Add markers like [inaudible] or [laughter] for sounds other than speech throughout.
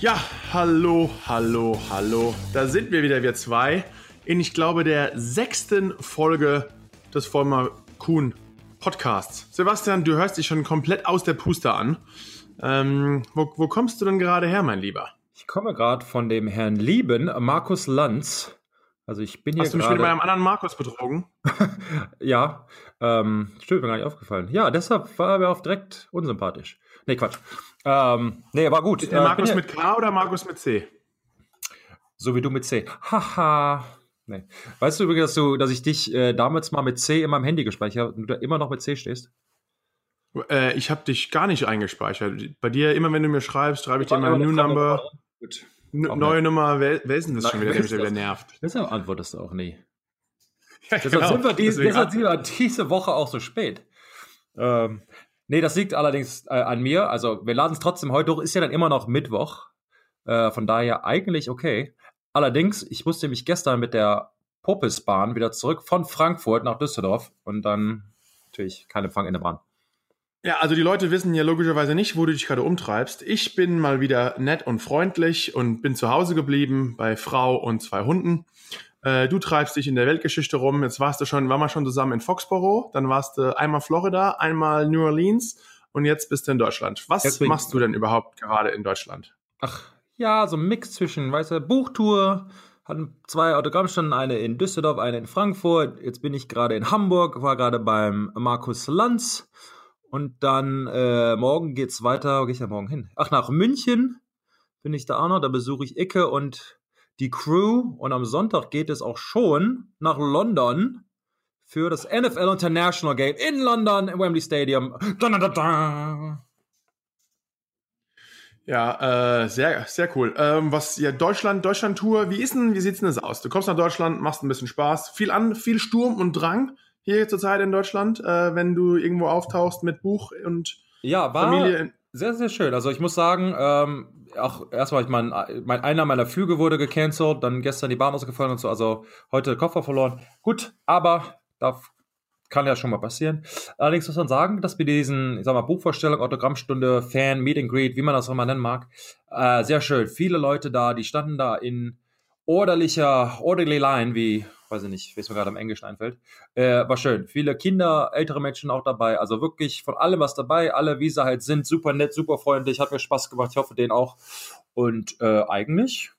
Ja, hallo, hallo, hallo. Da sind wir wieder, wir zwei, in, ich glaube, der sechsten Folge des Vollmer Kuhn Podcasts. Sebastian, du hörst dich schon komplett aus der Puste an. Ähm, wo, wo kommst du denn gerade her, mein Lieber? Ich komme gerade von dem Herrn Lieben, Markus Lanz. Also ich bin hier Hast du mich gerade... mit meinem anderen Markus betrogen? [laughs] ja, ähm, stimmt, mir gar nicht aufgefallen. Ja, deshalb war er mir auch direkt unsympathisch. Nee, Quatsch. Ähm, nee, war gut. Der Äh, Markus mit K oder Markus mit C? So wie du mit C. Haha. Nee. Weißt du übrigens, dass, du, dass ich dich äh, damals mal mit C in meinem Handy gespeichert habe und du da immer noch mit C stehst? Äh, ich habe dich gar nicht eingespeichert. Bei dir, immer wenn du mir schreibst, schreibe ich dir New immer noch Number. Gut. neue Nummer. Wer, wer ist denn das Nein, schon wieder, der mich wieder das? nervt? Deshalb antwortest du auch nie. [laughs] Ja, Deshalb, genau. sind wir Deswegen- deshalb sind wir diese Woche auch so spät. Ähm, nee, das liegt allerdings äh, an mir. Also, wir laden es trotzdem heute hoch. Ist ja dann immer noch Mittwoch. Äh, von daher eigentlich okay. Allerdings, ich musste mich gestern mit der Popesbahn wieder zurück von Frankfurt nach Düsseldorf und dann natürlich kein Empfang in der Bahn. Ja, also die Leute wissen ja logischerweise nicht, wo du dich gerade umtreibst. Ich bin mal wieder nett und freundlich und bin zu Hause geblieben bei Frau und zwei Hunden. Äh, du treibst dich in der Weltgeschichte rum. Jetzt warst du schon, waren wir schon zusammen in Foxborough, dann warst du einmal Florida, einmal New Orleans und jetzt bist du in Deutschland. Was ich- machst du denn überhaupt gerade in Deutschland? Ach, ja, so ein Mix zwischen, weißt du, Buchtour, hatten zwei Autogrammstunden, eine in Düsseldorf, eine in Frankfurt. Jetzt bin ich gerade in Hamburg, war gerade beim Markus Lanz. Und dann äh, morgen geht's weiter, wo gehe ich ja morgen hin? Ach, nach München bin ich da auch noch, da besuche ich Icke und die Crew. Und am Sonntag geht es auch schon nach London für das NFL International Game in London im Wembley Stadium. Da, da, da. Ja, äh, sehr, sehr cool. Ähm, was, ja, Deutschland, Deutschland-Tour, wie ist denn, wie sieht's denn das aus? Du kommst nach Deutschland, machst ein bisschen Spaß, viel an, viel Sturm und Drang hier zurzeit in Deutschland, äh, wenn du irgendwo auftauchst mit Buch und Ja, war Familie. Sehr, sehr schön. Also ich muss sagen, ähm, auch erstmal, ich mein, mein, einer meiner Flüge wurde gecancelt, dann gestern die Bahn ausgefallen und so, also heute Koffer verloren. Gut, aber da kann ja schon mal passieren. Allerdings muss man sagen, dass bei diesen, ich sag mal, Buchvorstellung, Autogrammstunde, Fan, Meet and Greet, wie man das auch mal nennen mag, äh, sehr schön. Viele Leute da, die standen da in orderlicher, orderly line, wie, weiß ich nicht, wie es mir gerade im Englischen einfällt. Äh, war schön. Viele Kinder, ältere Menschen auch dabei. Also wirklich von allem was dabei. Alle, wie sie halt sind, super nett, super freundlich. Hat mir Spaß gemacht. Ich hoffe, denen auch. Und äh, eigentlich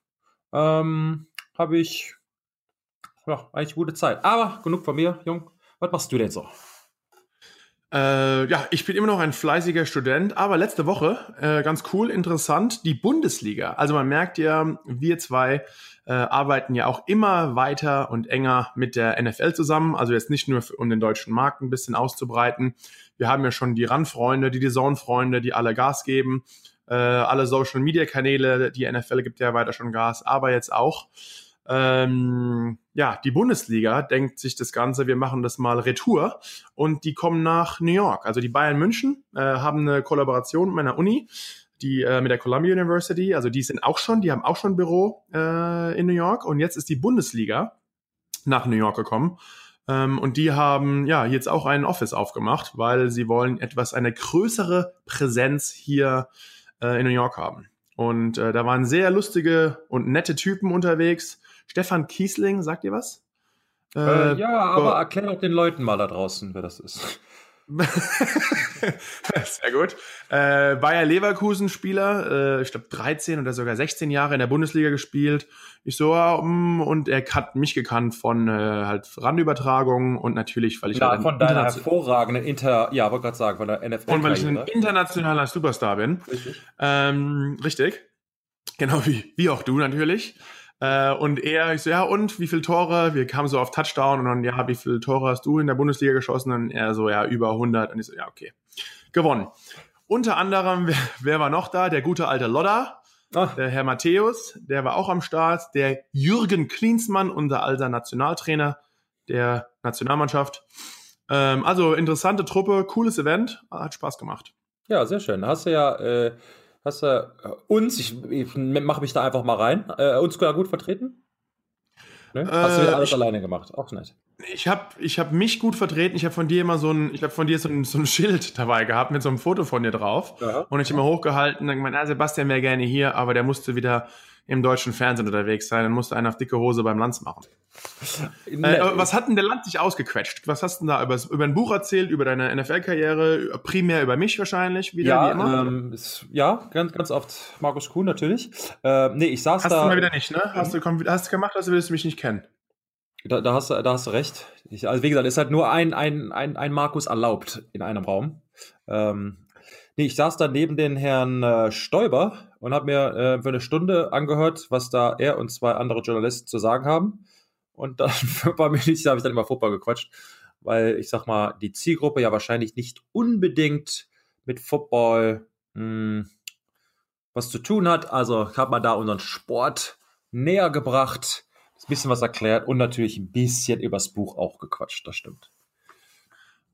ähm, habe ich ja, eigentlich gute Zeit. Aber genug von mir, Jung. Was machst du denn so? Äh, ja, ich bin immer noch ein fleißiger Student, aber letzte Woche, äh, ganz cool, interessant, die Bundesliga. Also man merkt ja, wir zwei äh, arbeiten ja auch immer weiter und enger mit der NFL zusammen. Also jetzt nicht nur um den deutschen Markt ein bisschen auszubreiten. Wir haben ja schon die Run-Freunde, die Zone-Freunde, die alle Gas geben. Äh, alle Social-Media-Kanäle, die NFL gibt ja weiter schon Gas, aber jetzt auch. Ähm, ja, die Bundesliga denkt sich das Ganze, wir machen das mal Retour und die kommen nach New York. Also die Bayern München äh, haben eine Kollaboration mit meiner Uni, die äh, mit der Columbia University. Also die sind auch schon, die haben auch schon ein Büro äh, in New York und jetzt ist die Bundesliga nach New York gekommen. Ähm, und die haben ja jetzt auch einen Office aufgemacht, weil sie wollen etwas eine größere Präsenz hier äh, in New York haben. Und äh, da waren sehr lustige und nette Typen unterwegs. Stefan Kiesling, sagt ihr was? Äh, ja, aber erklär doch den Leuten mal da draußen, wer das ist. [laughs] Sehr gut. Äh, Bayer Leverkusen Spieler, äh, ich glaube 13 oder sogar 16 Jahre in der Bundesliga gespielt. Ich so, ja, mm, und er hat mich gekannt von äh, halt Randübertragungen und natürlich, weil ich Ja, halt von deiner hervorragenden Inter, ja, wollte gerade sagen, von der NFL. und weil ich ein internationaler Superstar bin. Richtig. Ähm, richtig. Genau wie, wie auch du natürlich. Äh, und er, ich so, ja, und wie viele Tore? Wir kamen so auf Touchdown und dann, ja, wie viele Tore hast du in der Bundesliga geschossen? Und er so, ja, über 100. Und ich so, ja, okay. Gewonnen. Unter anderem, [laughs] wer, wer war noch da? Der gute alte Lodder, Ach, der Herr Matthäus, der war auch am Start. Der Jürgen Klinsmann, unser alter Nationaltrainer der Nationalmannschaft. Ähm, also interessante Truppe, cooles Event, hat Spaß gemacht. ja, sehr schön. Hast du ja, äh, hast du äh, uns, ich, ich mache mich da einfach mal rein, äh, uns gut vertreten? Ne? Hast du alles ich, alleine gemacht? Auch nett. Ich habe ich hab mich gut vertreten. Ich habe von dir immer so ein, ich habe von dir so ein, so ein Schild dabei gehabt mit so einem Foto von dir drauf. Ja. Und ich immer hochgehalten und gemeint, ah, Sebastian wäre gerne hier, aber der musste wieder im deutschen Fernsehen unterwegs sein. Dann musste einer auf dicke Hose beim Lanz machen. Äh, was hat denn der Land dich ausgequetscht? Was hast du da über, über ein Buch erzählt, über deine NFL-Karriere, primär über mich wahrscheinlich, wieder ja, wie immer? Ähm, ist, ja, ganz, ganz oft Markus Kuhn natürlich. Äh, nee, ich saß hast da. Hast du mal wieder nicht, ne? Hast du, hast du gemacht, also willst du mich nicht kennen? Da, da, hast, du, da hast du recht. Ich, also wie gesagt, ist halt nur ein, ein, ein, ein Markus erlaubt in einem Raum. Ähm, nee, ich saß da neben den Herrn äh, Stoiber und habe mir äh, für eine Stunde angehört, was da er und zwei andere Journalisten zu sagen haben. Und dann [laughs] für ein paar Minuten habe ich dann immer Football gequatscht, weil ich sag mal, die Zielgruppe ja wahrscheinlich nicht unbedingt mit Football mh, hm, was zu tun hat. Also hat man da unseren Sport näher gebracht bisschen was erklärt und natürlich ein bisschen übers Buch auch gequatscht, das stimmt.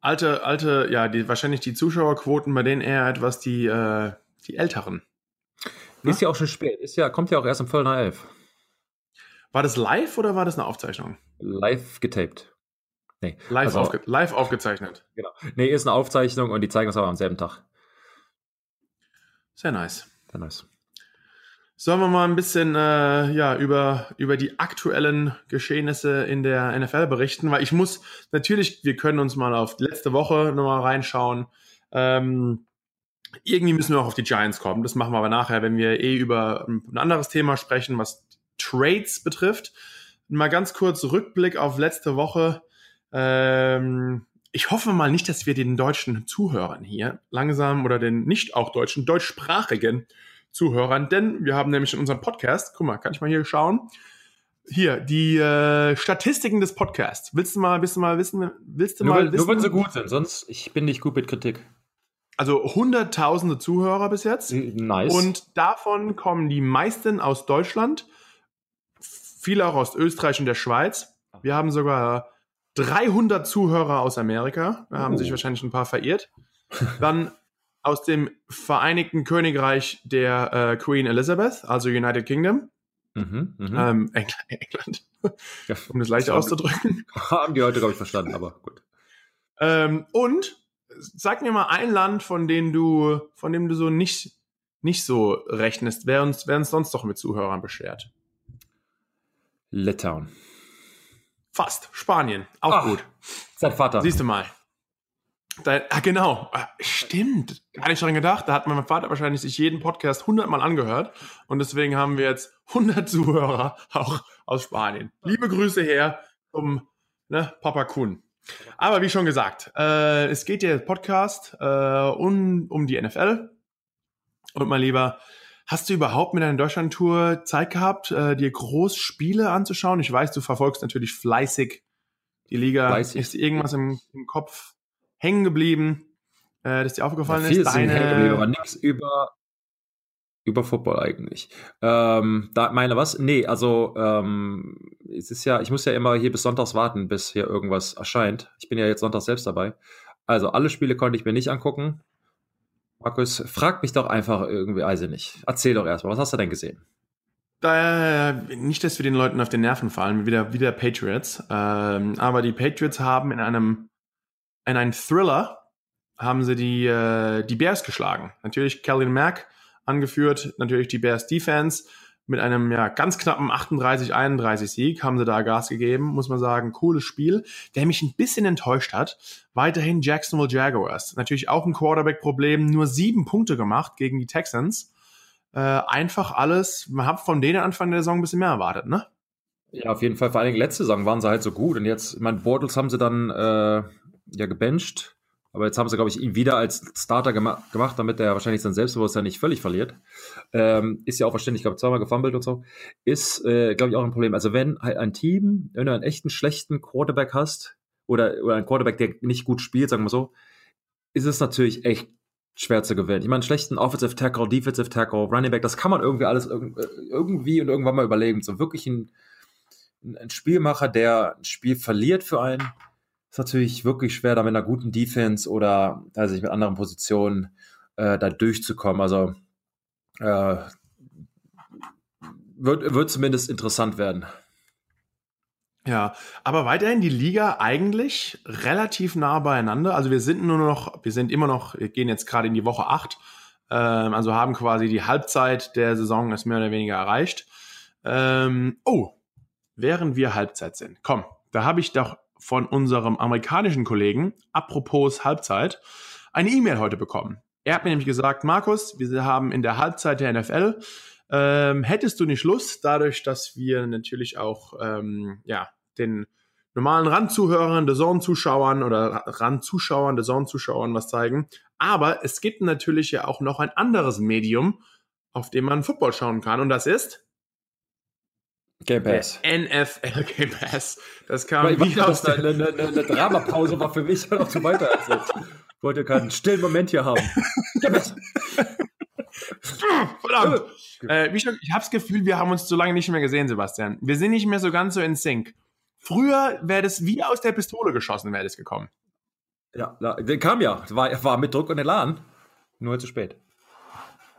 Alte, alte, ja, die, wahrscheinlich die Zuschauerquoten, bei denen eher etwas die, äh, die Älteren. Ne? Ist ja auch schon spät, ist ja, kommt ja auch erst um Viertel nach elf. War das live oder war das eine Aufzeichnung? Live getaped. Nee. Live, also, aufge live aufgezeichnet. Genau. Nee, ist eine Aufzeichnung und die zeigen es aber am selben Tag. Sehr nice. Sehr nice. Sollen wir mal ein bisschen äh, ja, über, über die aktuellen Geschehnisse in der NFL berichten? Weil ich muss natürlich, wir können uns mal auf letzte Woche nochmal reinschauen. Ähm, irgendwie müssen wir auch auf die Giants kommen. Das machen wir aber nachher, wenn wir eh über ein anderes Thema sprechen, was Trades betrifft. Mal ganz kurz Rückblick auf letzte Woche. Ähm, ich hoffe mal nicht, dass wir den deutschen Zuhörern hier langsam oder den nicht auch deutschen, deutschsprachigen Zuhörern, denn wir haben nämlich in unserem Podcast, guck mal, kann ich mal hier schauen, hier, die äh, Statistiken des Podcasts. Willst du mal, willst du mal wissen, willst du nur, mal wissen? Nur wenn sie gut sind, sonst, ich bin nicht gut mit Kritik. Also hunderttausende Zuhörer bis jetzt. Nice. Und davon kommen die meisten aus Deutschland, viele auch aus Österreich und der Schweiz. Wir haben sogar 300 Zuhörer aus Amerika. Da haben oh. sich wahrscheinlich ein paar verirrt. Dann aus dem Vereinigten Königreich der äh, Queen Elizabeth, also United Kingdom. Mhm, mh. ähm, [laughs] England, ja, um das leicht auszudrücken. Haben [laughs] die heute, glaube ich, verstanden, aber gut. Ähm, und sag mir mal ein Land, von dem du, von dem du so nicht, nicht so rechnest, wer uns, wer uns sonst doch mit Zuhörern beschert. Litauen. Fast. Spanien. Auch Ach, gut. Sein Vater. Siehst du mal. Da, ah, genau. Ah, stimmt. Gar nicht dran gedacht. Da hat mein Vater wahrscheinlich sich jeden Podcast hundertmal angehört. Und deswegen haben wir jetzt 100 Zuhörer auch aus Spanien. Liebe Grüße her zum ne, Papa Kuhn. Aber wie schon gesagt, äh, es geht ja Podcast äh, um, um die NFL. Und mein Lieber, hast du überhaupt mit deiner Deutschland-Tour Zeit gehabt, äh, dir Großspiele anzuschauen? Ich weiß, du verfolgst natürlich fleißig die Liga. Fleißig. Ist irgendwas im, im Kopf hängen geblieben, äh, dass dir aufgefallen ja, viel ist? Deine... hängen geblieben, aber nichts über, über Football eigentlich. Ähm, da meine was? Nee, also ähm, es ist ja, ich muss ja immer hier bis Sonntags warten, bis hier irgendwas erscheint. Ich bin ja jetzt Sonntags selbst dabei. Also alle Spiele konnte ich mir nicht angucken. Markus, frag mich doch einfach irgendwie, also nicht. Erzähl doch erstmal, was hast du denn gesehen? Da, nicht, dass wir den Leuten auf den Nerven fallen, wieder, wieder Patriots. Ähm, aber die Patriots haben in einem in einen Thriller haben sie die, äh, die Bears geschlagen. Natürlich Kellen Mack angeführt, natürlich die Bears Defense mit einem ja ganz knappen 38-31 Sieg haben sie da Gas gegeben, muss man sagen, cooles Spiel. Der mich ein bisschen enttäuscht hat, weiterhin Jacksonville Jaguars. Natürlich auch ein Quarterback-Problem, nur sieben Punkte gemacht gegen die Texans. Äh, einfach alles, man hat von denen Anfang der Saison ein bisschen mehr erwartet, ne? Ja, auf jeden Fall. Vor allen Dingen letzte Saison waren sie halt so gut und jetzt, ich meine, Bortles haben sie dann äh, ja gebencht. Aber jetzt haben sie, glaube ich, ihn wieder als Starter gema gemacht, damit er wahrscheinlich sein Selbstbewusstsein nicht völlig verliert. Ähm, ist ja auch verständlich, ich glaube, zweimal gefummelt und so. Ist, äh, glaube ich, auch ein Problem. Also wenn halt ein Team, wenn du einen echten schlechten Quarterback hast, oder, oder einen Quarterback, der nicht gut spielt, sagen wir so, ist es natürlich echt schwer zu gewinnen. Ich meine, schlechten Offensive Tackle, Defensive Tackle, Running Back, das kann man irgendwie alles irgendwie und irgendwann mal überlegen. So wirklich ein, ein Spielmacher, der ein Spiel verliert für einen, ist natürlich wirklich schwer, da mit einer guten Defense oder also mit anderen Positionen äh, da durchzukommen. Also äh, wird, wird zumindest interessant werden. Ja, aber weiterhin die Liga eigentlich relativ nah beieinander. Also wir sind nur noch, wir sind immer noch, wir gehen jetzt gerade in die Woche 8, ähm, also haben quasi die Halbzeit der Saison ist mehr oder weniger erreicht. Ähm, oh, während wir Halbzeit sind, komm, da habe ich doch von unserem amerikanischen Kollegen, apropos Halbzeit, eine E-Mail heute bekommen. Er hat mir nämlich gesagt, Markus, wir haben in der Halbzeit der NFL ähm, hättest du nicht Lust, dadurch, dass wir natürlich auch ähm, ja, den normalen Randzuhörern, der Zone-Zuschauern oder Randzuschauern, der Zone-Zuschauern was zeigen. Aber es gibt natürlich ja auch noch ein anderes Medium, auf dem man Football schauen kann. Und das ist Game Pass. NFL [laughs] Game Pass. Das kam ich wie aus der... eine, eine, eine Dramapause war für mich [laughs] noch zu weiter. Ich wollte keinen stillen Moment hier haben. Game Pass. Verdammt. Äh, ich habe das Gefühl, wir haben uns so lange nicht mehr gesehen, Sebastian. Wir sind nicht mehr so ganz so in Sync. Früher wäre das wie aus der Pistole geschossen, wäre das gekommen. Ja, der kam ja. War, war mit Druck und Elan. Nur zu spät.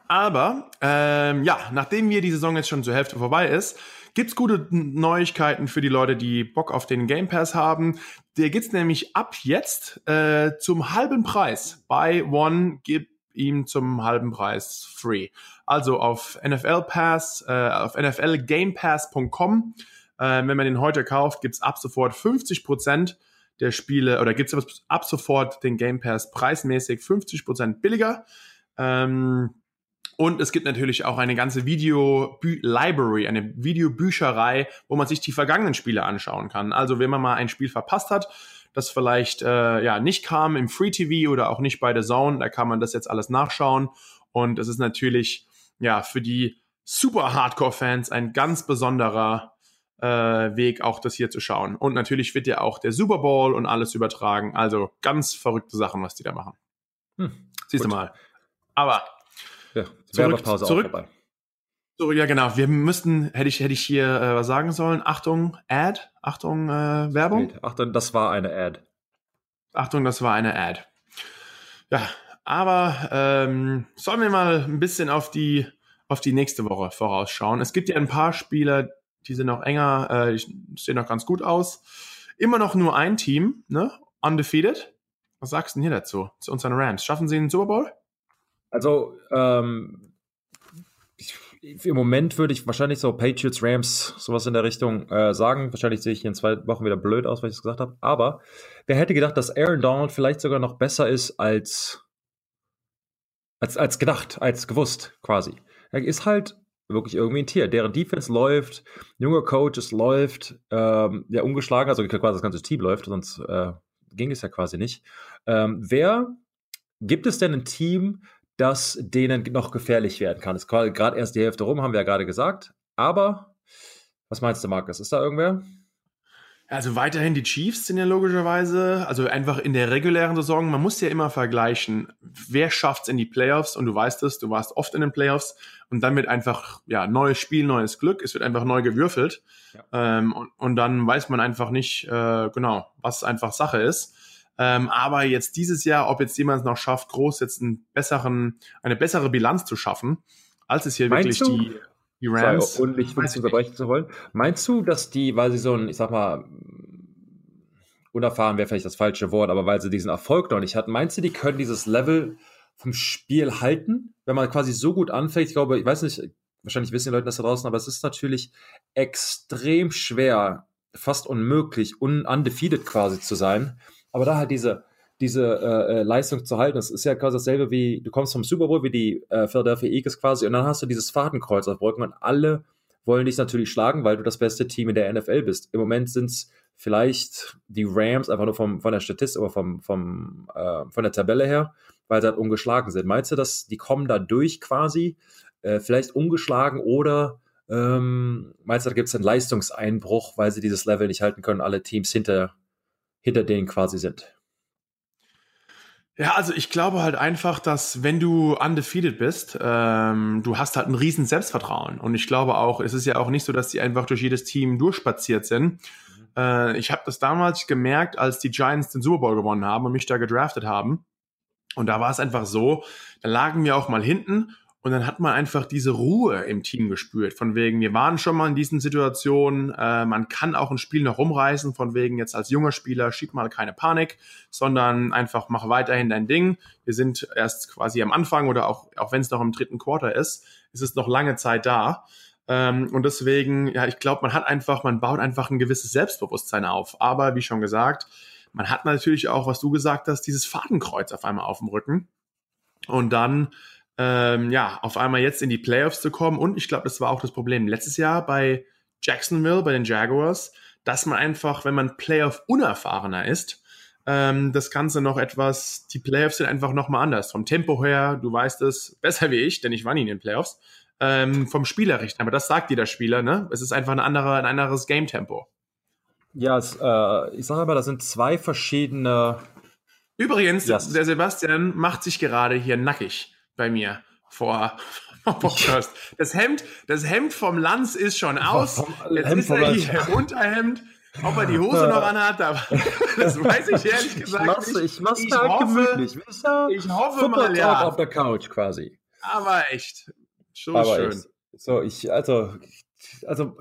Aber ähm, ja, nachdem wir die Saison jetzt schon zur Hälfte vorbei ist, gibt's gute Neuigkeiten für die Leute, die Bock auf den Game Pass haben. Der gibt's nämlich ab jetzt äh, zum halben Preis. Buy One gibt ihm zum halben Preis free. Also auf NFL Pass, äh, auf nflgamepass.com. Äh, wenn man den heute kauft, gibt's ab sofort 50 Prozent der Spiele oder gibt's ab sofort den Game Pass preismäßig 50 Prozent billiger. Ähm, und es gibt natürlich auch eine ganze Video-Library, eine Videobücherei, wo man sich die vergangenen Spiele anschauen kann. Also wenn man mal ein Spiel verpasst hat, das vielleicht äh, ja nicht kam im Free TV oder auch nicht bei der Zone, da kann man das jetzt alles nachschauen. Und es ist natürlich ja für die super Hardcore-Fans ein ganz besonderer äh, Weg, auch das hier zu schauen. Und natürlich wird ja auch der Super Bowl und alles übertragen. Also ganz verrückte Sachen, was die da machen. Hm, Siehst gut. du mal. Aber ja, Werbepause zurück, vorbei. So, ja, genau. Wir müssten, hätte ich, hätte ich hier äh, was sagen sollen? Achtung, Ad, Achtung, äh, Werbung. Achtung, das war eine Ad. Achtung, das war eine Ad. Ja, aber ähm, sollen wir mal ein bisschen auf die, auf die nächste Woche vorausschauen. Es gibt ja ein paar Spieler, die sind noch enger, äh, die sehen noch ganz gut aus. Immer noch nur ein Team, ne? Undefeated. Was sagst du denn hier dazu? Zu unseren Rams. Schaffen sie einen Super Bowl? Also, ähm, im Moment würde ich wahrscheinlich so Patriots, Rams, sowas in der Richtung äh, sagen. Wahrscheinlich sehe ich in zwei Wochen wieder blöd aus, weil ich es gesagt habe. Aber wer hätte gedacht, dass Aaron Donald vielleicht sogar noch besser ist als, als, als gedacht, als gewusst quasi. Er ist halt wirklich irgendwie ein Tier. Deren Defense läuft, junger Coach, es läuft, ähm, ja, ungeschlagen, also quasi das ganze Team läuft, sonst äh, ging es ja quasi nicht. Ähm, wer gibt es denn ein Team, das denen noch gefährlich werden kann? Es ist gerade erst die Hälfte rum, haben wir ja gerade gesagt. Aber was meinst du, Markus? Ist da irgendwer? Also weiterhin die Chiefs sind ja logischerweise, also einfach in der regulären Saison, man muss ja immer vergleichen, wer schafft's in die Playoffs und du weißt es, du warst oft in den Playoffs und dann wird einfach, ja, neues Spiel, neues Glück, es wird einfach neu gewürfelt ja. ähm, und, und dann weiß man einfach nicht, äh, genau, was einfach Sache ist. Ähm, aber jetzt dieses Jahr, ob jetzt jemand es noch schafft, groß jetzt einen besseren, eine bessere Bilanz zu schaffen, als es hier Meinst wirklich du? die die Rams. Und nicht uns unterbrechen zu wollen. Meinst du, dass die, weil sie so ein, ich sag mal, unerfahren wäre vielleicht das falsche Wort, aber weil sie diesen Erfolg noch nicht hatten, meinst du, die können dieses Level vom Spiel halten, wenn man quasi so gut anfängt? Ich glaube, ich weiß nicht, wahrscheinlich wissen die Leute das da draußen, aber es ist natürlich extrem schwer, fast unmöglich, un undefeated quasi zu sein. Aber da halt diese, diese äh, äh, Leistung zu halten. Das ist ja quasi dasselbe wie, du kommst vom Super Bowl wie die äh, Philadelphia Eagles quasi und dann hast du dieses Fadenkreuz auf Brücken und alle wollen dich natürlich schlagen, weil du das beste Team in der NFL bist. Im Moment sind es vielleicht die Rams, einfach nur vom, von der Statistik oder vom, vom, äh, von der Tabelle her, weil sie halt ungeschlagen sind. Meinst du, dass die kommen da durch quasi, äh, vielleicht ungeschlagen oder ähm, meinst du, da gibt es einen Leistungseinbruch, weil sie dieses Level nicht halten können, alle Teams hinter, hinter denen quasi sind? Ja, also ich glaube halt einfach, dass wenn du undefeated bist, ähm, du hast halt ein riesen Selbstvertrauen. Und ich glaube auch, es ist ja auch nicht so, dass die einfach durch jedes Team durchspaziert sind. Mhm. Äh, ich habe das damals gemerkt, als die Giants den Super Bowl gewonnen haben und mich da gedraftet haben. Und da war es einfach so, da lagen wir auch mal hinten Und dann hat man einfach diese Ruhe im Team gespürt. Von wegen, wir waren schon mal in diesen Situationen, äh, man kann auch ein Spiel noch rumreißen, von wegen jetzt als junger Spieler schieb mal keine Panik, sondern einfach mach weiterhin dein Ding. Wir sind erst quasi am Anfang oder auch, auch wenn es noch im dritten Quarter ist, ist es noch lange Zeit da. Ähm, und deswegen, ja, ich glaube, man hat einfach, man baut einfach ein gewisses Selbstbewusstsein auf. Aber wie schon gesagt, man hat natürlich auch, was du gesagt hast, dieses Fadenkreuz auf einmal auf dem Rücken. Und dann ähm, ja, auf einmal jetzt in die Playoffs zu kommen. Und ich glaube, das war auch das Problem letztes Jahr bei Jacksonville, bei den Jaguars, dass man einfach, wenn man Playoff unerfahrener ist, ähm, das Ganze noch etwas, die Playoffs sind einfach nochmal anders. Vom Tempo her, du weißt es besser wie ich, denn ich war nie in den Playoffs. Ähm, vom Spielerrichten, aber das sagt jeder Spieler, ne? Es ist einfach ein, anderer, ein anderes Game-Tempo. Ja, es, äh, ich sage aber, das sind zwei verschiedene. Übrigens, yes. der Sebastian macht sich gerade hier nackig bei mir [laughs] vor Podcast. Das Hemd, das Hemd vom Lanz ist schon aus. Jetzt Hemd ist er hier Unterhemd. Ob er die Hose noch anhat, [laughs] das weiß ich ehrlich gesagt ich mach's, nicht. Ich mach's ich halt hoffe, gemütlich. Ich hoffe mal, ja. auf der Couch quasi. Aber echt. So Aber schön. Echt. So, ich, also, also,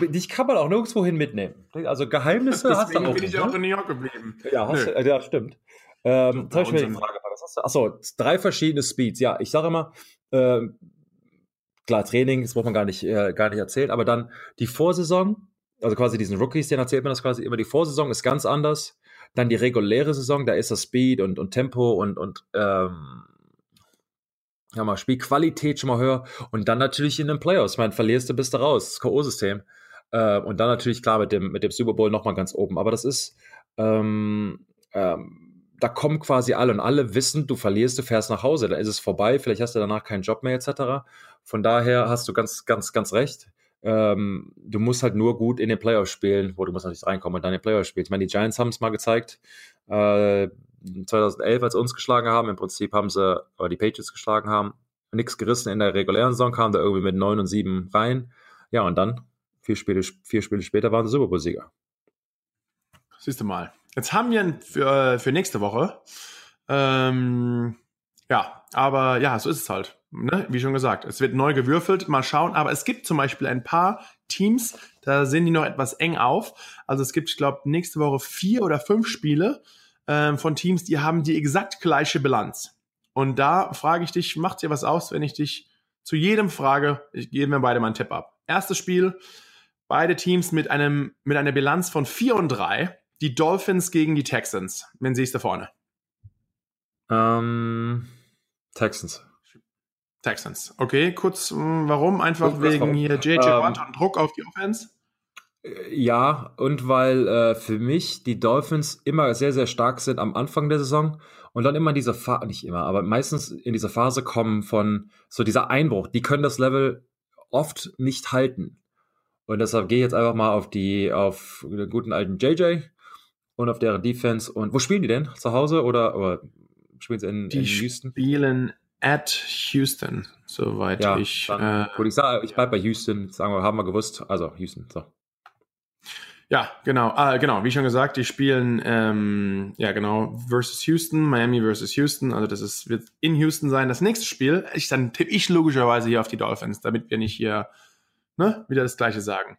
dich kann man auch nirgendwo hin mitnehmen. Also, Geheimnisse [laughs] Deswegen hast du auch. bin ich auch in New York geblieben. Ja, hast, ja stimmt. Ähm, jetzt habe ich mir die Frage Achso, drei verschiedene Speeds. Ja, ich sage immer, äh, klar, Training, das braucht man gar nicht, äh, gar nicht erzählen, aber dann die Vorsaison, also quasi diesen Rookies, den erzählt man das quasi immer, die Vorsaison ist ganz anders. Dann die reguläre Saison, da ist das Speed und, und Tempo und, und ähm, ja, mal Spielqualität schon mal höher. Und dann natürlich in den Playoffs. Ich meine, verlierst du, bist du raus. Das K.O.-System. Äh, und dann natürlich klar mit dem, mit dem Super Bowl nochmal ganz oben. Aber das ist, ähm, ähm, da kommen quasi alle und alle wissen, du verlierst, du fährst nach Hause, da ist es vorbei, vielleicht hast du danach keinen Job mehr etc. Von daher hast du ganz, ganz, ganz recht. Ähm, du musst halt nur gut in den Playoffs spielen, wo du musst natürlich reinkommen und dann in den Playoffs spielen. Ich meine, die Giants haben es mal gezeigt, äh, 2011, als sie uns geschlagen haben, im Prinzip haben sie, oder die Patriots geschlagen haben, nichts gerissen in der regulären Saison, kamen da irgendwie mit 9 und 7 rein. Ja, und dann, vier Spiele, vier Spiele später, waren sie Super Bowl-Sieger. Siehst du mal. Jetzt haben wir für, für nächste Woche. Ähm, ja, aber ja, so ist es halt. Ne? Wie schon gesagt, es wird neu gewürfelt. Mal schauen. Aber es gibt zum Beispiel ein paar Teams, da sind die noch etwas eng auf. Also es gibt, ich glaube, nächste Woche vier oder fünf Spiele ähm, von Teams, die haben die exakt gleiche Bilanz. Und da frage ich dich, macht dir was aus, wenn ich dich zu jedem frage? Ich gebe mir beide mal einen Tipp ab. Erstes Spiel, beide Teams mit einem mit einer Bilanz von 4 und 3 die Dolphins gegen die Texans. Wen siehst du vorne? Ähm, Texans. Texans. Okay, kurz, hm, warum? Einfach Guck, wegen warum? hier JJ Watt ähm, und Druck auf die Offense? Äh, ja, und weil äh, für mich die Dolphins immer sehr, sehr stark sind am Anfang der Saison und dann immer in dieser Phase, nicht immer, aber meistens in dieser Phase kommen von so dieser Einbruch. Die können das Level oft nicht halten. Und deshalb gehe ich jetzt einfach mal auf die, auf den guten alten JJ und auf deren Defense. Und wo spielen die denn? Zu Hause oder, oder spielen sie in, die in Houston? Die spielen at Houston, soweit ja, ich. Dann, äh, ich sage, ich bleibe bei Houston, sagen wir, haben wir gewusst. Also Houston, so. Ja, genau, ah, genau, wie schon gesagt, die spielen, ähm, ja genau, versus Houston, Miami versus Houston, also das ist, wird in Houston sein. Das nächste Spiel, ich, dann tippe ich logischerweise hier auf die Dolphins, damit wir nicht hier ne, wieder das gleiche sagen.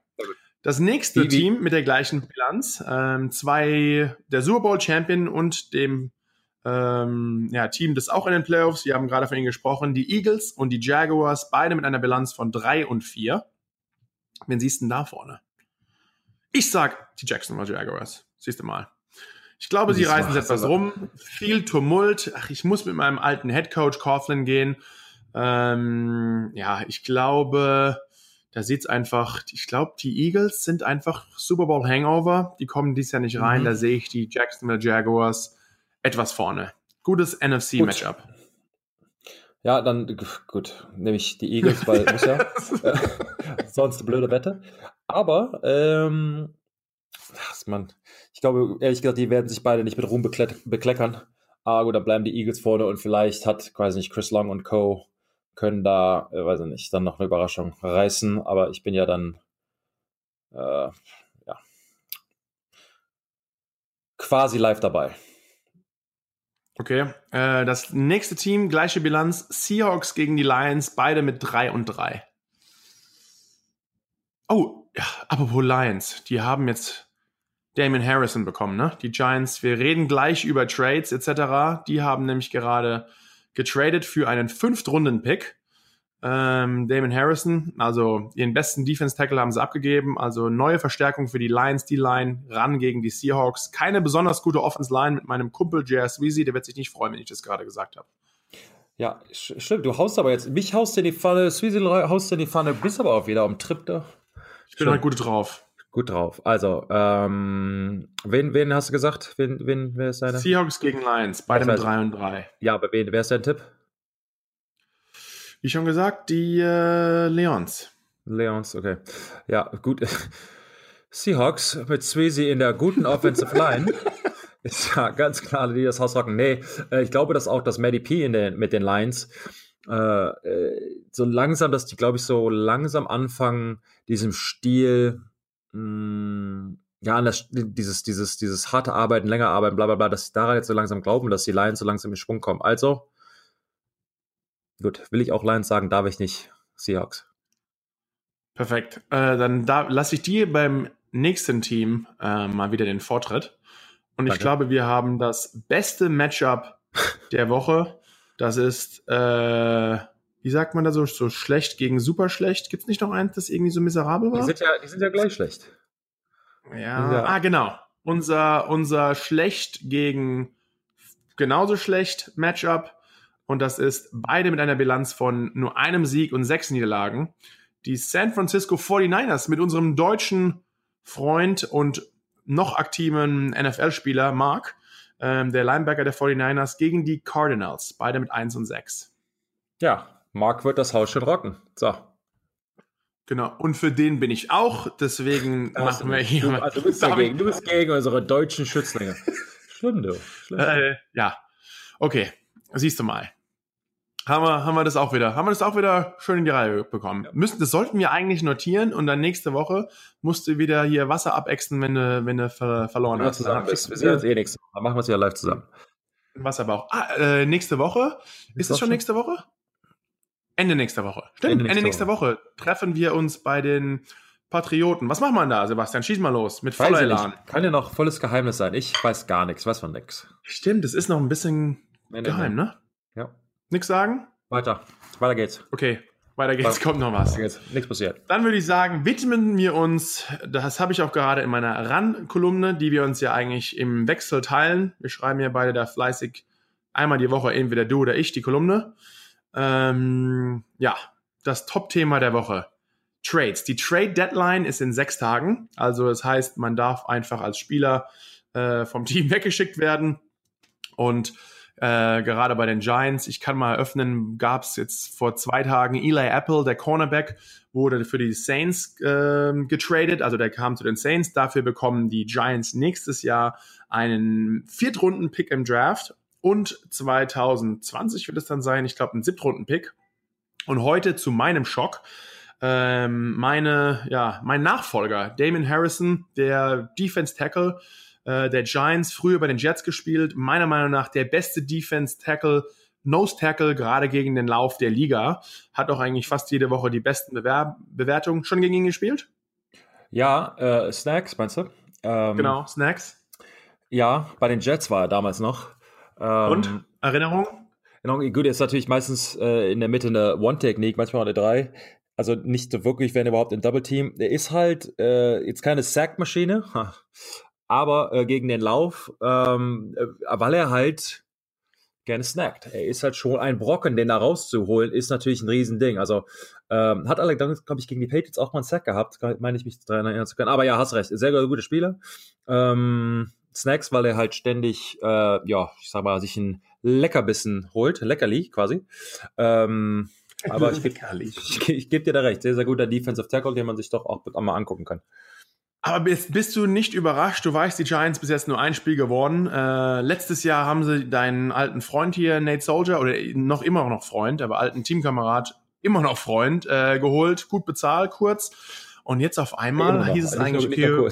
Das nächste wie, Team mit der gleichen Bilanz, ähm, zwei, der Super Bowl Champion und dem ähm, ja, Team, das auch in den Playoffs, wir haben gerade von ihnen gesprochen, die Eagles und die Jaguars, beide mit einer Bilanz von drei und vier. Wen siehst du denn da vorne? Ich sag die Jacksonville Jaguars. Siehst du mal. Ich glaube, sie reißen es etwas rum. Viel Tumult. Ach, ich muss mit meinem alten Headcoach Coughlin gehen. Ähm, ja, ich glaube, da sieht's einfach, ich glaube, die Eagles sind einfach Super Bowl Hangover. Die kommen dies Jahr nicht rein. Mhm. Da sehe ich die Jacksonville Jaguars etwas vorne. Gutes NFC-Matchup. Ja, dann gut, nehme ich die Eagles, weil muss ja. [laughs] [laughs] sonst eine blöde Wette. Aber, ähm, man, ich glaube, ehrlich gesagt, die werden sich beide nicht mit Ruhm bekleckern. Ah, gut, dann bleiben die Eagles vorne und vielleicht hat, weiß nicht, Chris Long und Co können da, äh, weiß ich nicht, dann noch eine Überraschung reißen. Aber ich bin ja dann, äh, ja, quasi live dabei. Okay. Äh, das nächste Team, gleiche Bilanz, Seahawks gegen die Lions, beide mit 3 und 3. Oh, ja, apropos Lions, die haben jetzt Damon Harrison bekommen, ne? Die Giants, wir reden gleich über Trades etc. Die haben nämlich gerade getradet für einen Fünftrunden-Pick. Ähm, Damon Harrison, also ihren besten Defense-Tackle haben sie abgegeben. Also neue Verstärkung für die Lions, die Line, ran gegen die Seahawks. Keine besonders gute Offense-Line mit meinem Kumpel J.S. Weezy, der wird sich nicht freuen, wenn ich das gerade gesagt habe. Ja, stimmt. Du haust aber jetzt, mich haust in die Pfanne, Sweezy haust in die Pfanne, bist aber auch wieder am Trip da. Ich bin halt gut drauf. Gut drauf. Also, ähm, wen, wen hast du gesagt? Wen, wen, wer ist deine? Seahawks gegen Lions, beide mit 3 und 3. Ja, aber wen, wer ist dein Tipp? Wie schon gesagt, die äh, Leons. Leons, okay. Ja, gut. [laughs] Seahawks mit Sweezy in der guten Offensive Line. [laughs] ist ja ganz klar, die das Haus rocken. Nee, äh, ich glaube, dass auch das Maddie P in den, mit den Lions äh, äh, so langsam, dass die, glaube ich, so langsam anfangen, diesem Stil, mh, mm, ja, an das, dieses, dieses, dieses harte Arbeiten, länger arbeiten, bla bla bla, dass sie daran jetzt so langsam glauben, dass die Lions so langsam in Schwung kommen. Also, gut, will ich auch Lions sagen, darf ich nicht. Seahawks. Perfekt. Äh, dann da lasse ich dir beim nächsten Team äh, mal wieder den Vortritt. Und Danke. ich glaube, wir haben das beste Matchup [laughs] der Woche. Das ist, äh, wie sagt man da so, so schlecht gegen super schlecht? Gibt es nicht noch eins, das irgendwie so miserabel war? Die sind ja, die sind ja gleich schlecht. Ja, ja. ah, genau. Unser, unser schlecht gegen genauso schlecht Matchup. Und das ist beide mit einer Bilanz von nur einem Sieg und sechs Niederlagen. Die San Francisco 49ers mit unserem deutschen Freund und noch aktiven NFL-Spieler Mark, ähm, der Linebacker der 49ers, gegen die Cardinals. Beide mit 1 und 6. Ja, Mark wird das Haus schon rocken. So. Genau, und für den bin ich auch, deswegen [laughs] das machen wir hier du, also du, bist dagegen, du bist gegen unsere deutschen Schützlinge. Schlimm, du. Äh, ja, okay, siehst du mal. Haben wir, haben wir das auch wieder, haben wir das auch wieder schön in die Reihe bekommen. Ja. Müssen, das sollten wir eigentlich notieren und dann nächste Woche musst du wieder hier Wasser abexen, wenn du, wenn du ver verloren hast. Zusammen bist. Wir sehen uns eh nichts. Dann machen wir es ja live zusammen. Wasserbauch. Ah, äh, nächste Woche? Ist es schon nächste Woche? Ende nächster Woche. Stimmt, Ende, Ende nächster Woche. Woche. treffen wir uns bei den Patrioten. Was macht man da, Sebastian? Schieß mal los mit voller Elan. Kann ja noch volles Geheimnis sein. Ich weiß gar nichts, weiß von nichts. Stimmt, es ist noch ein bisschen nee, geheim, nee. ne? Ja. Nix sagen? Weiter. Weiter geht's. Okay. Weiter geht's, kommt noch was. Nichts passiert. Dann würde ich sagen, widmen wir uns, das habe ich auch gerade in meiner RAN-Kolumne, die wir uns ja eigentlich im Wechsel teilen. Wir schreiben ja beide da fleißig einmal die Woche, entweder du oder ich, die Kolumne. Ähm, ja, das Top-Thema der Woche. Trades. Die Trade Deadline ist in sechs Tagen. Also das heißt, man darf einfach als Spieler äh, vom [laughs] Team weggeschickt werden. Und äh, gerade bei den Giants, ich kann mal öffnen, gab es jetzt vor zwei Tagen Eli Apple, der Cornerback, wurde für die Saints äh, getradet, also der kam zu den Saints. Dafür bekommen die Giants nächstes Jahr einen Viertrunden-Pick im Draft und 2020 wird es dann sein, ich glaube, ein Siebtrunden-Pick. Und heute zu meinem Schock, ähm, meine, ja, mein Nachfolger, Damon Harrison, der Defense Tackle äh, der Giants, früher bei den Jets gespielt, meiner Meinung nach der beste Defense Tackle, Nose Tackle, gerade gegen den Lauf der Liga, hat auch eigentlich fast jede Woche die besten Bewer Bewertungen. Schon gegen ihn gespielt? Ja, äh, Snacks, meinst du? Ähm, genau, Snacks. Ja, bei den Jets war er damals noch. Ähm, Und? Erinnerung? Genau, gut, ist natürlich meistens äh, in der Mitte eine One-Technik, manchmal eine drei. Also nicht so wirklich, wenn überhaupt im Double Team. Der ist halt äh, jetzt keine Sack-Maschine, aber äh, gegen den Lauf, ähm, äh, weil er halt gerne snackt. Er ist halt schon ein Brocken, den da rauszuholen, ist natürlich ein Riesending. Also ähm, hat allerdings, glaube ich, gegen die Patriots auch mal einen Sack gehabt, meine ich mich daran erinnern zu können. Aber ja, hast recht, sehr gute Spieler. Ähm, Snacks, weil er halt ständig, äh, ja, ich sag mal, sich ein Leckerbissen holt, Leckerli quasi. Ähm, aber ich, [laughs] ich, ich gebe dir da recht, sehr, sehr guter Defensive Tackle, den man sich doch auch mal angucken kann. Aber bist, bist du nicht überrascht? Du weißt, die Giants bis jetzt nur ein Spiel geworden. Äh, letztes Jahr haben sie deinen alten Freund hier, Nate Soldier, oder noch immer noch Freund, aber alten Teamkamerad, immer noch Freund, äh, geholt, gut bezahlt, kurz. Und jetzt auf einmal hieß es eigentlich, okay,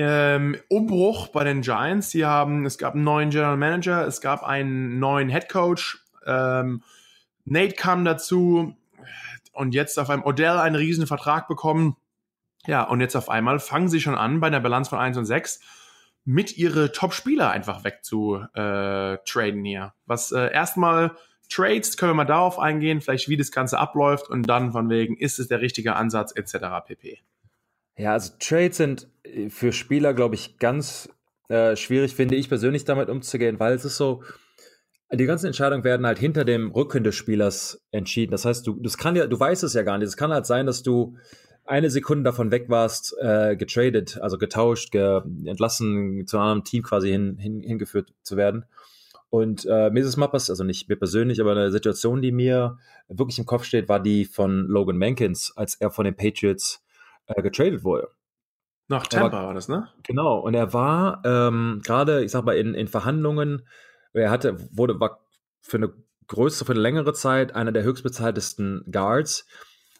ähm, Umbruch bei den Giants. Sie haben, es gab einen neuen General Manager, es gab einen neuen Head Coach. Ähm, Nate kam dazu und jetzt auf einem Odell einen riesen Vertrag bekommen. Ja, und jetzt auf einmal fangen sie schon an, bei einer Bilanz von 1 und 6 mit ihre Top-Spieler einfach wegzutraden äh, hier. Was äh, erstmal Trades, können wir mal darauf eingehen, vielleicht wie das Ganze abläuft und dann von wegen, ist es der richtige Ansatz etc. pp. Ja, also Trades sind äh, für Spieler, glaube ich, ganz äh, schwierig, finde ich persönlich damit umzugehen, weil es ist so, die ganzen Entscheidungen werden halt hinter dem Rücken des Spielers entschieden. Das heißt, du, das kann ja, du weißt es ja gar nicht. Es kann halt sein, dass du eine Sekunde davon weg warst, äh, getradet, also getauscht, ge entlassen, zu einem Team quasi hin, hin, hingeführt zu werden. Und äh, mir ist also nicht mir persönlich, aber eine Situation, die mir wirklich im Kopf steht, war die von Logan Mankins, als er von den Patriots äh, getradet wurde. Nach Tampa war, war, das, ne? Genau. Und er war ähm, gerade, ich sag mal, in, in Verhandlungen, er hatte, wurde, war für eine größere, für eine längere Zeit einer der höchstbezahltesten Guards.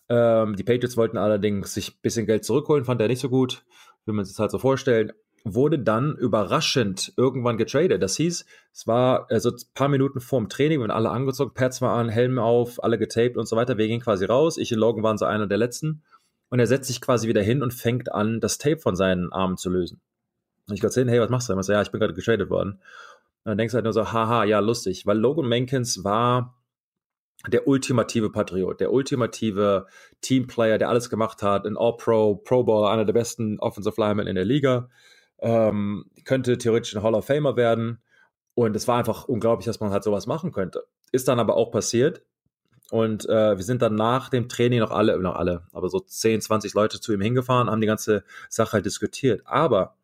Ähm, die Patriots wollten allerdings sich ein bisschen Geld zurückholen, fand er nicht so gut, wie man sich das halt so vorstellen. Wurde dann überraschend irgendwann getradet. Das hieß, es war also ein paar Minuten vor dem Training, wenn alle angezogen, Pads waren an, Helme auf, alle getaped und so weiter. Wir gingen quasi raus. Ich und Logan waren so einer der letzten. Und er setzt sich quasi wieder hin und fängt an, das Tape von seinen Armen zu lösen. Und ich erzähle, hey, was machst du? Er so, ja, ich bin gerade getradet worden. Und dann denkst du halt nur so, haha, ja, lustig. Weil Logan Mankins war der ultimative Patriot, der ultimative Teamplayer, der alles gemacht hat, ein All-Pro, Pro Bowl, einer der besten Offensive Linemen in der Liga, ähm, könnte theoretisch ein Hall of Famer werden. Und es war einfach unglaublich, dass man halt sowas machen könnte. Ist dann aber auch passiert. Und äh, wir sind dann nach dem Training noch alle, noch alle, aber so 10, 20 Leute zu ihm hingefahren, haben die ganze Sache halt diskutiert. Aber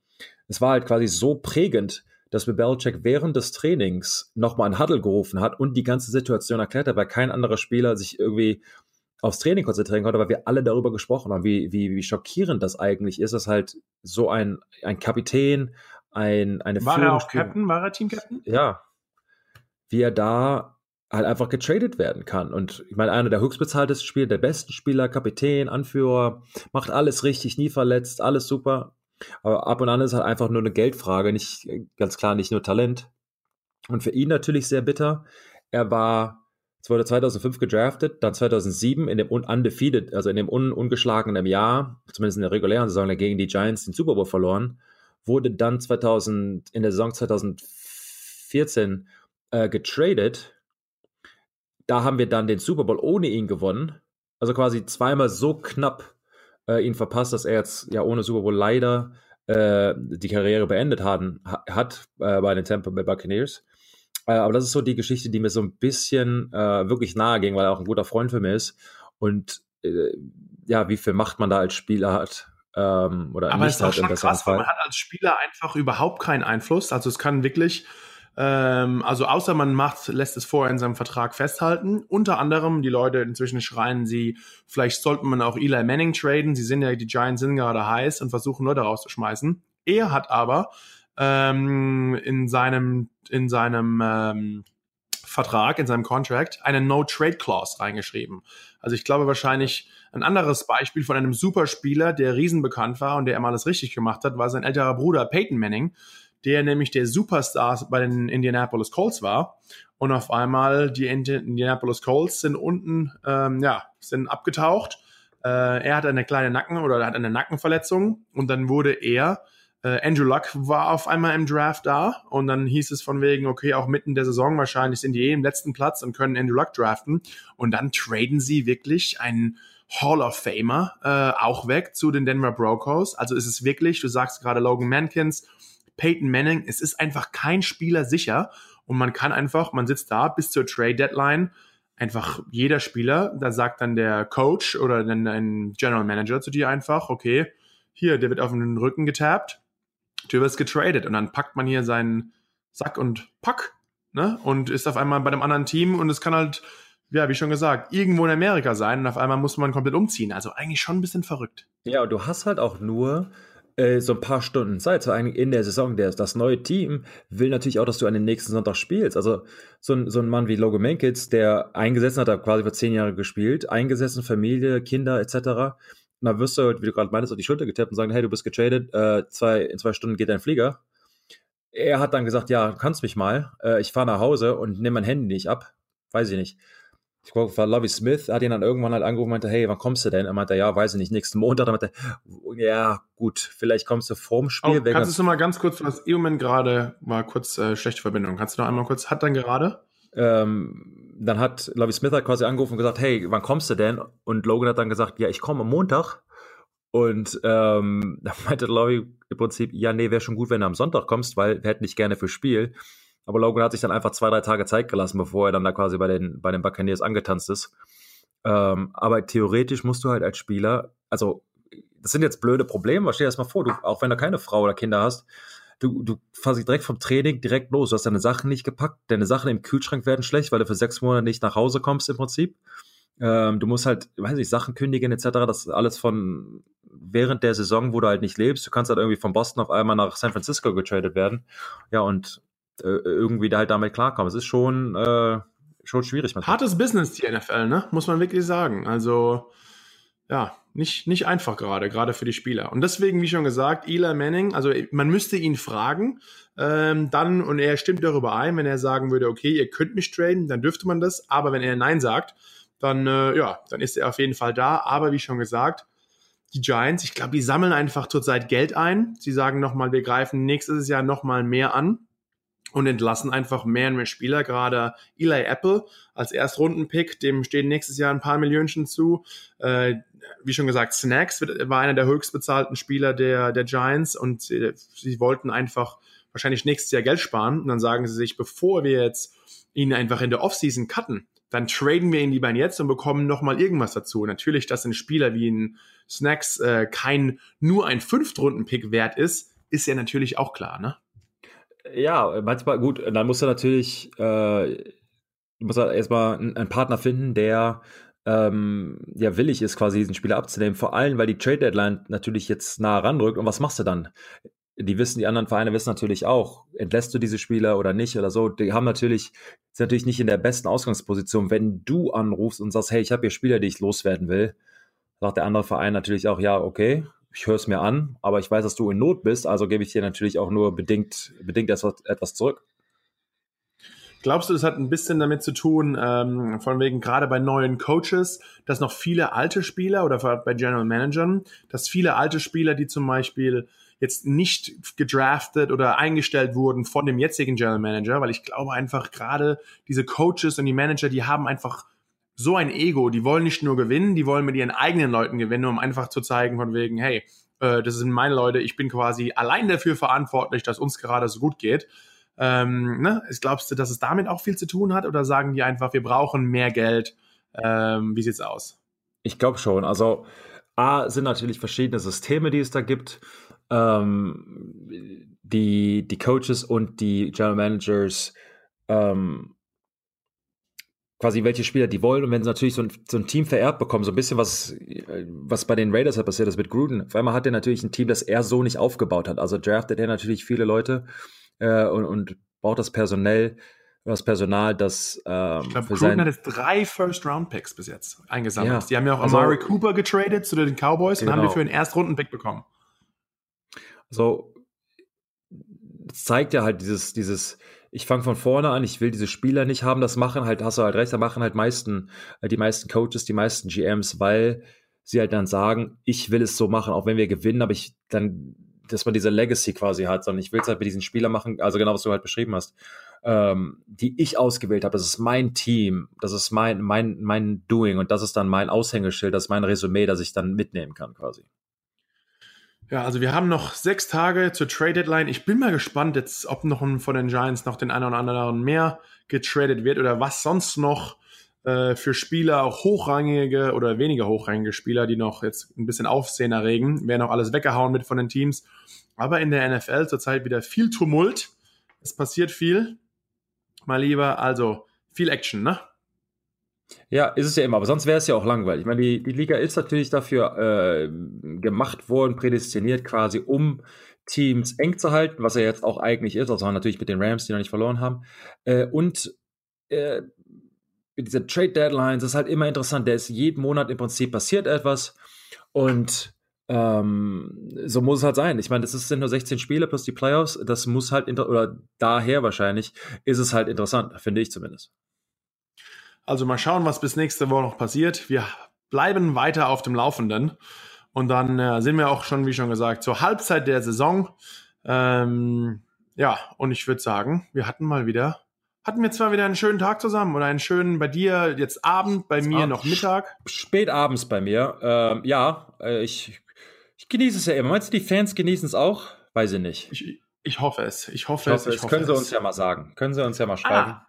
es war halt quasi so prägend, dass mir Belichick während des Trainings nochmal ein Huddle gerufen hat und die ganze Situation erklärt hat, weil kein anderer Spieler sich irgendwie aufs Training konzentrieren konnte, weil wir alle darüber gesprochen haben, wie, wie, wie schockierend das eigentlich ist, dass halt so ein, ein Kapitän, ein, eine War er auch Captain? War er Team-Captain? Ja. Wie er da halt einfach getradet werden kann. Und ich meine, einer der höchstbezahltesten Spieler, der besten Spieler, Kapitän, Anführer, macht alles richtig, nie verletzt, alles super. Aber ab und an ist halt einfach nur eine Geldfrage, nicht ganz klar, nicht nur Talent. Und für ihn natürlich sehr bitter. Er war wurde 2005 gedraftet, dann 2007 in dem undefeated, also in dem un ungeschlagenen Jahr, zumindest in der regulären Saison, gegen die Giants den Super Bowl verloren, wurde dann 2000 in der Saison 2014 äh, getradet. Da haben wir dann den Super Bowl ohne ihn gewonnen. Also quasi zweimal so knapp äh, ihn verpasst, dass er jetzt ja ohne Super Bowl leider äh, die Karriere beendet haben, hat äh, bei den Tampa Bay Buccaneers. Äh, aber das ist so die Geschichte, die mir so ein bisschen äh, wirklich nahe ging, weil er auch ein guter Freund für mich ist. Und äh, ja, wie viel Macht man da als Spieler hat. Ähm, oder aber nicht es ist auch schon krass, Fall. man hat als Spieler einfach überhaupt keinen Einfluss. Also es kann wirklich ähm, also außer man macht, lässt es vorher in seinem Vertrag festhalten. Unter anderem, die Leute inzwischen schreien sie, vielleicht sollte man auch Eli Manning traden. Sie sind ja, die Giants sind gerade heiß und versuchen Leute rauszuschmeißen. Er hat aber ähm, in seinem, in seinem ähm, Vertrag, in seinem Contract, eine No-Trade-Clause reingeschrieben. Also ich glaube wahrscheinlich ein anderes Beispiel von einem Superspieler, der riesenbekannt war und der immer alles richtig gemacht hat, war sein älterer Bruder Peyton Manning, der nämlich der Superstar bei den Indianapolis Colts war. Und auf einmal die Indianapolis Colts sind unten, ähm, ja, sind abgetaucht. Äh, er hat eine kleine Nacken- oder hat eine Nackenverletzung und dann wurde er äh, Andrew Luck war auf einmal im Draft da und dann hieß es von wegen, okay, auch mitten der Saison wahrscheinlich sind die eh im letzten Platz und können Andrew Luck draften und dann traden sie wirklich einen Hall of Famer äh, auch weg zu den Denver Broncos. Also ist es wirklich, du sagst gerade Logan Mankins, Peyton Manning, es ist einfach kein Spieler sicher und man kann einfach, man sitzt da bis zur Trade Deadline, einfach jeder Spieler, da sagt dann der Coach oder dann ein General Manager zu dir einfach, okay, hier, der wird auf den Rücken getappt, du wirst getradet und dann packt man hier seinen Sack und Pack ne, und ist auf einmal bei einem anderen Team und es kann halt, ja, wie schon gesagt, irgendwo in Amerika sein und auf einmal muss man komplett umziehen. Also eigentlich schon ein bisschen verrückt. Ja, und du hast halt auch nur äh, so ein paar Stunden Zeit, so eigentlich in der Saison. Der, das neue Team will natürlich auch, dass du an den nächsten Sonntag spielst. Also so ein, so ein Mann wie Logan Mankitz, der eingesessen hat, hat quasi für zehn Jahre gespielt, eingesessen, Familie, Kinder etc., dann wirst du halt, wie du gerade meintest, auf die Schulter getappt und sagen, hey, du bist getradet, äh, zwei, in zwei Stunden geht dein Flieger. Er hat dann gesagt, ja, kannst mich mal, äh, ich fahre nach Hause und nehme mein Handy nicht ab. Weiß ich nicht. Ich glaube, war Lovey Smith, hat ihn dann irgendwann halt angerufen und meinte, hey, wann kommst du denn? Er meinte, ja, weiß ich nicht, nächsten Montag. Er meinte, ja, gut, vielleicht kommst du vorm Spiel. Oh, kannst du mal ganz kurz, was im gerade, war kurz äh, schlechte Verbindung. Kannst du noch einmal kurz, hat dann gerade? Ähm, dann hat Lovey Smith halt quasi angerufen und gesagt, hey, wann kommst du denn? Und Logan hat dann gesagt, ja, ich komme am Montag. Und ähm, [laughs] da meinte Lovey im Prinzip, ja, nee, wäre schon gut, wenn du am Sonntag kommst, weil wir hätten dich gerne fürs Spiel. Aber Logan hat sich dann einfach zwei, drei Tage Zeit gelassen, bevor er dann da quasi bei den, bei den Buccaneers angetanzt ist. Ähm, aber theoretisch musst du halt als Spieler, also das sind jetzt blöde Probleme, stell dir das mal vor, du, auch wenn du keine Frau oder Kinder hast, du, du fährst direkt vom Training direkt los. Du hast deine Sachen nicht gepackt, deine Sachen im Kühlschrank werden schlecht, weil du für sechs Monate nicht nach Hause kommst im Prinzip. Ähm, du musst halt, weiß nicht, Sachen kündigen etc. Das ist alles von während der Saison, wo du halt nicht lebst. Du kannst halt irgendwie von Boston auf einmal nach San Francisco getradet werden. Ja, und irgendwie da halt damit klarkommen. Es ist schon, äh, schon schwierig. Hartes Business, die NFL, ne? Muss man wirklich sagen. Also, ja, nicht, nicht einfach gerade, gerade für die Spieler. Und deswegen, wie schon gesagt, Eli Manning, also man müsste ihn fragen, ähm, dann, und er stimmt darüber ein, wenn er sagen würde, okay, ihr könnt mich traden, dann dürfte man das, aber wenn er Nein sagt, dann, äh, ja, dann ist er auf jeden Fall da. Aber wie schon gesagt, die Giants, ich glaube, die sammeln einfach zurzeit Geld ein. Sie sagen nochmal, wir greifen nächstes Jahr nochmal mehr an und entlassen einfach mehr und mehr Spieler. Gerade Eli Apple als Erstrundenpick, dem stehen nächstes Jahr ein paar Millionen zu. Äh, wie schon gesagt, Snacks war einer der höchstbezahlten Spieler der, der Giants und sie, sie wollten einfach wahrscheinlich nächstes Jahr Geld sparen. Und dann sagen sie sich, bevor wir jetzt ihn einfach in der Offseason cutten, dann traden wir ihn lieber jetzt und bekommen nochmal irgendwas dazu. Natürlich, dass ein Spieler wie ein Snacks äh, kein nur ein Fünftrunden-Pick wert ist, ist ja natürlich auch klar, ne? Ja, manchmal gut, dann musst du natürlich, äh, musst halt erstmal einen Partner finden, der ähm, ja willig ist, quasi diesen Spieler abzunehmen. Vor allem, weil die Trade Deadline natürlich jetzt nah ranrückt. Und was machst du dann? Die wissen, die anderen Vereine wissen natürlich auch, entlässt du diese Spieler oder nicht oder so. Die haben natürlich, sind natürlich nicht in der besten Ausgangsposition. Wenn du anrufst und sagst, hey, ich habe hier Spieler, die ich loswerden will, sagt der andere Verein natürlich auch, ja, okay, ich höre es mir an, aber ich weiß, dass du in Not bist, also gebe ich dir natürlich auch nur bedingt, bedingt etwas zurück. Glaubst du, das hat ein bisschen damit zu tun, ähm, von wegen gerade bei neuen Coaches, dass noch viele alte Spieler oder bei General Managern, dass viele alte Spieler, die zum Beispiel jetzt nicht gedraftet oder eingestellt wurden von dem jetzigen General Manager, weil ich glaube einfach gerade diese Coaches und die Manager, die haben einfach so ein Ego, die wollen nicht nur gewinnen, die wollen mit ihren eigenen Leuten gewinnen, um einfach zu zeigen von wegen, hey, äh, das sind meine Leute, ich bin quasi allein dafür verantwortlich, dass uns gerade so gut geht. Ähm, ne? Glaubst du, dass es damit auch viel zu tun hat oder sagen die einfach, wir brauchen mehr Geld? Ähm, wie sieht's aus? Ich glaube schon. Also A sind natürlich verschiedene Systeme, die es da gibt. Ähm, die, die Coaches und die General Managers ähm, quasi welche Spieler die wollen und wenn sie natürlich so ein, so ein Team vererbt bekommen, so ein bisschen was, was bei den Raiders halt passiert ist mit Gruden. Auf einmal hat er natürlich ein Team, das er so nicht aufgebaut hat. Also draftet er natürlich viele Leute äh, und, und baut das personell, das Personal, das ähm, ich glaube, Gruden hat jetzt drei First-Round-Picks bis jetzt eingesammelt. Ja, die haben ja auch also, Amari Cooper getradet zu den Cowboys genau. und haben die genau. für einen Erstrunden-Pick bekommen. So, das zeigt ja halt dieses, dieses, ich fange von vorne an, ich will diese Spieler nicht haben, das machen halt, hast du halt recht, da machen halt meisten, äh, die meisten Coaches, die meisten GMs, weil sie halt dann sagen, ich will es so machen, auch wenn wir gewinnen, aber ich dann, dass man diese Legacy quasi hat, sondern ich will es halt mit diesen Spielern machen, also genau, was du halt beschrieben hast, ähm, die ich ausgewählt habe, das ist mein Team, das ist mein, mein, mein Doing und das ist dann mein Aushängeschild, das ist mein Resümee, das ich dann mitnehmen kann quasi. Ja, also wir haben noch sechs Tage zur Trade Deadline. Ich bin mal gespannt jetzt, ob noch von den Giants noch den einen oder anderen mehr getradet wird oder was sonst noch äh, für Spieler, auch hochrangige oder weniger hochrangige Spieler, die noch jetzt ein bisschen Aufsehen erregen, werden auch alles weggehauen mit von den Teams. Aber in der NFL zurzeit wieder viel Tumult. Es passiert viel. Mal lieber, also viel Action, ne? Ja, ist es ja immer, aber sonst wäre es ja auch langweilig. Ich meine, die, die Liga ist natürlich dafür äh, gemacht worden, prädestiniert quasi, um Teams eng zu halten, was er jetzt auch eigentlich ist, also natürlich mit den Rams, die noch nicht verloren haben. Äh, und äh, mit dieser Trade Deadlines ist halt immer interessant, der ist jeden Monat im Prinzip passiert etwas Und ähm, so muss es halt sein. Ich meine, das sind nur 16 Spiele plus die Playoffs. Das muss halt, oder daher wahrscheinlich, ist es halt interessant, finde ich zumindest. Also mal schauen, was bis nächste Woche noch passiert. Wir bleiben weiter auf dem Laufenden. Und dann äh, sind wir auch schon, wie schon gesagt, zur Halbzeit der Saison. Ähm, ja, und ich würde sagen, wir hatten mal wieder, hatten wir zwar wieder einen schönen Tag zusammen oder einen schönen bei dir jetzt Abend, bei mir Abend, noch Mittag. Spät abends bei mir. Ähm, ja, äh, ich ich genieße es ja immer. Meinst du, die Fans genießen es auch? Weiß ich nicht. Ich, ich hoffe es. Ich hoffe, ich hoffe es. Ich hoffe können es. Sie uns ja mal sagen. Können Sie uns ja mal schreiben. Ah.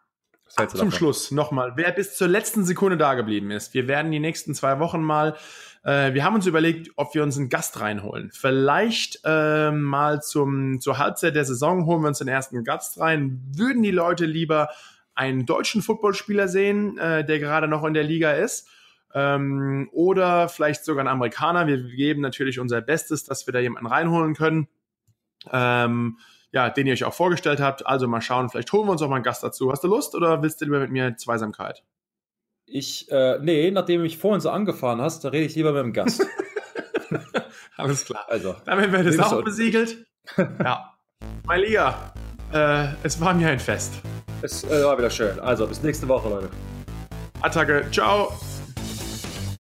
Zum Schluss nochmal, wer bis zur letzten Sekunde da geblieben ist. Wir werden die nächsten zwei Wochen mal, äh, wir haben uns überlegt, ob wir uns einen Gast reinholen. Vielleicht äh, mal zum, zur Halbzeit der Saison holen wir uns den ersten Gast rein. Würden die Leute lieber einen deutschen Footballspieler sehen, äh, der gerade noch in der Liga ist? ähm, oder vielleicht sogar ein Amerikaner. Wir geben natürlich unser Bestes, dass wir da jemanden reinholen können. Ähm, ja, den ihr euch auch vorgestellt habt. Also mal schauen, vielleicht holen wir uns auch mal einen Gast dazu. Hast du Lust oder willst du lieber mit mir Zweisamkeit? Ich, äh, nee, nachdem du mich vorhin so angefahren hast, da rede ich lieber mit dem Gast. [laughs] Alles klar. Also, damit wäre das auch besiegelt. [laughs] ja. Mein Liga, äh, es war mir ein Fest. Es äh, war wieder schön. Also, bis nächste Woche, Leute. Attacke. Ciao.